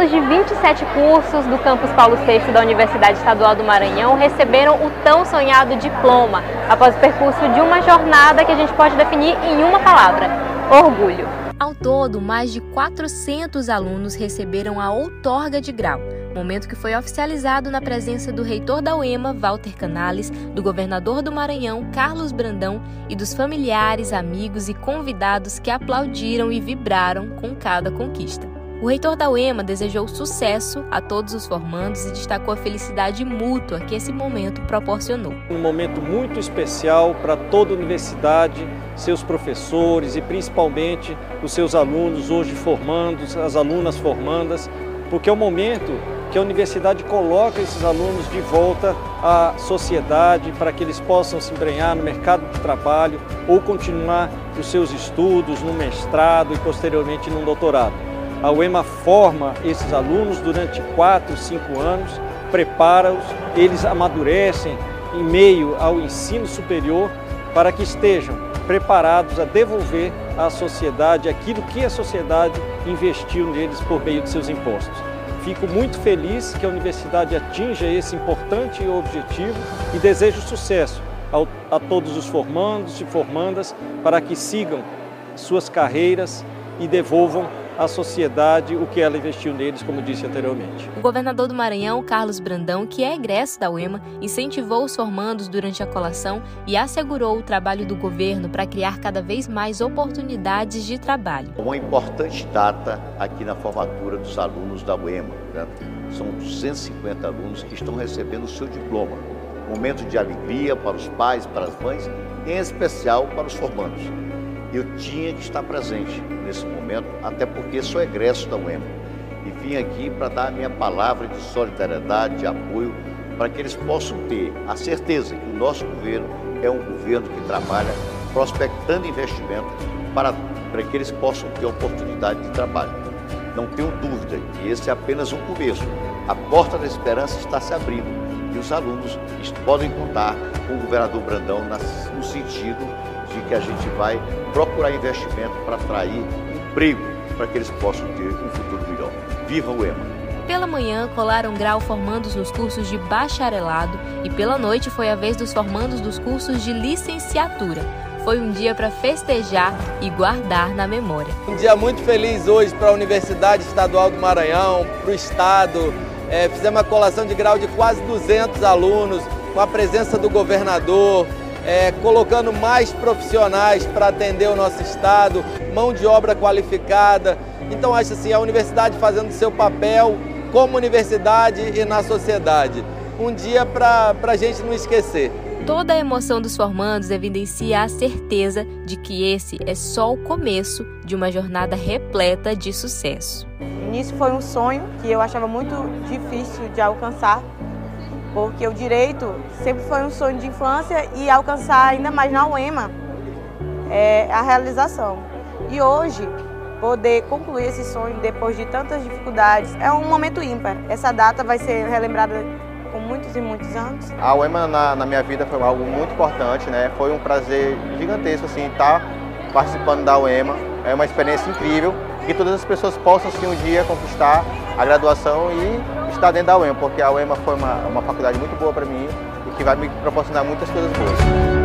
alunos de 27 cursos do campus Paulo VI da Universidade Estadual do Maranhão receberam o tão sonhado diploma após o percurso de uma jornada que a gente pode definir em uma palavra: orgulho. Ao todo, mais de 400 alunos receberam a outorga de grau, momento que foi oficializado na presença do reitor da UEMA, Walter Canales, do governador do Maranhão, Carlos Brandão, e dos familiares, amigos e convidados que aplaudiram e vibraram com cada conquista. O reitor da UEMA desejou sucesso a todos os formandos e destacou a felicidade mútua que esse momento proporcionou. Um momento muito especial para toda a universidade, seus professores e principalmente os seus alunos hoje formandos, as alunas formandas, porque é o momento que a universidade coloca esses alunos de volta à sociedade para que eles possam se embrenhar no mercado de trabalho ou continuar os seus estudos no mestrado e posteriormente no doutorado. A UEMA forma esses alunos durante quatro, cinco anos, prepara-os, eles amadurecem em meio ao ensino superior para que estejam preparados a devolver à sociedade aquilo que a sociedade investiu neles por meio de seus impostos. Fico muito feliz que a universidade atinja esse importante objetivo e desejo sucesso a todos os formandos e formandas para que sigam suas carreiras e devolvam à sociedade o que ela investiu neles, como disse anteriormente. O governador do Maranhão, Carlos Brandão, que é egresso da UEMA, incentivou os formandos durante a colação e assegurou o trabalho do governo para criar cada vez mais oportunidades de trabalho. Uma importante data aqui na formatura dos alunos da UEMA. Né? São 250 alunos que estão recebendo o seu diploma. Momento de alegria para os pais, para as mães, em especial para os formandos eu tinha que estar presente nesse momento, até porque sou egresso da UEMA. E vim aqui para dar a minha palavra de solidariedade, de apoio, para que eles possam ter a certeza que o nosso governo é um governo que trabalha prospectando investimento para, para que eles possam ter oportunidade de trabalho. Não tenho dúvida que esse é apenas um começo. A porta da esperança está se abrindo e os alunos podem contar com o governador Brandão no sentido de que a gente vai procurar investimento para atrair emprego para que eles possam ter um futuro melhor. Viva o EMA! Pela manhã, colaram grau formandos nos cursos de bacharelado e pela noite foi a vez dos formandos dos cursos de licenciatura. Foi um dia para festejar e guardar na memória. Um dia muito feliz hoje para a Universidade Estadual do Maranhão, para o Estado. É, fizemos uma colação de grau de quase 200 alunos, com a presença do governador, é, colocando mais profissionais para atender o nosso estado, mão de obra qualificada. Então acho assim, a universidade fazendo seu papel como universidade e na sociedade. Um dia para a gente não esquecer. Toda a emoção dos formandos evidencia a certeza de que esse é só o começo de uma jornada repleta de sucesso. O início foi um sonho que eu achava muito difícil de alcançar, porque o direito sempre foi um sonho de infância e alcançar ainda mais na UEMA é a realização. E hoje, poder concluir esse sonho depois de tantas dificuldades é um momento ímpar. Essa data vai ser relembrada com muitos e muitos anos. A UEMA na, na minha vida foi algo muito importante, né? Foi um prazer gigantesco assim estar participando da UEMA. É uma experiência incrível que todas as pessoas possam assim, um dia conquistar a graduação e estar dentro da UEMA, porque a UEMA foi uma, uma faculdade muito boa para mim e que vai me proporcionar muitas coisas boas.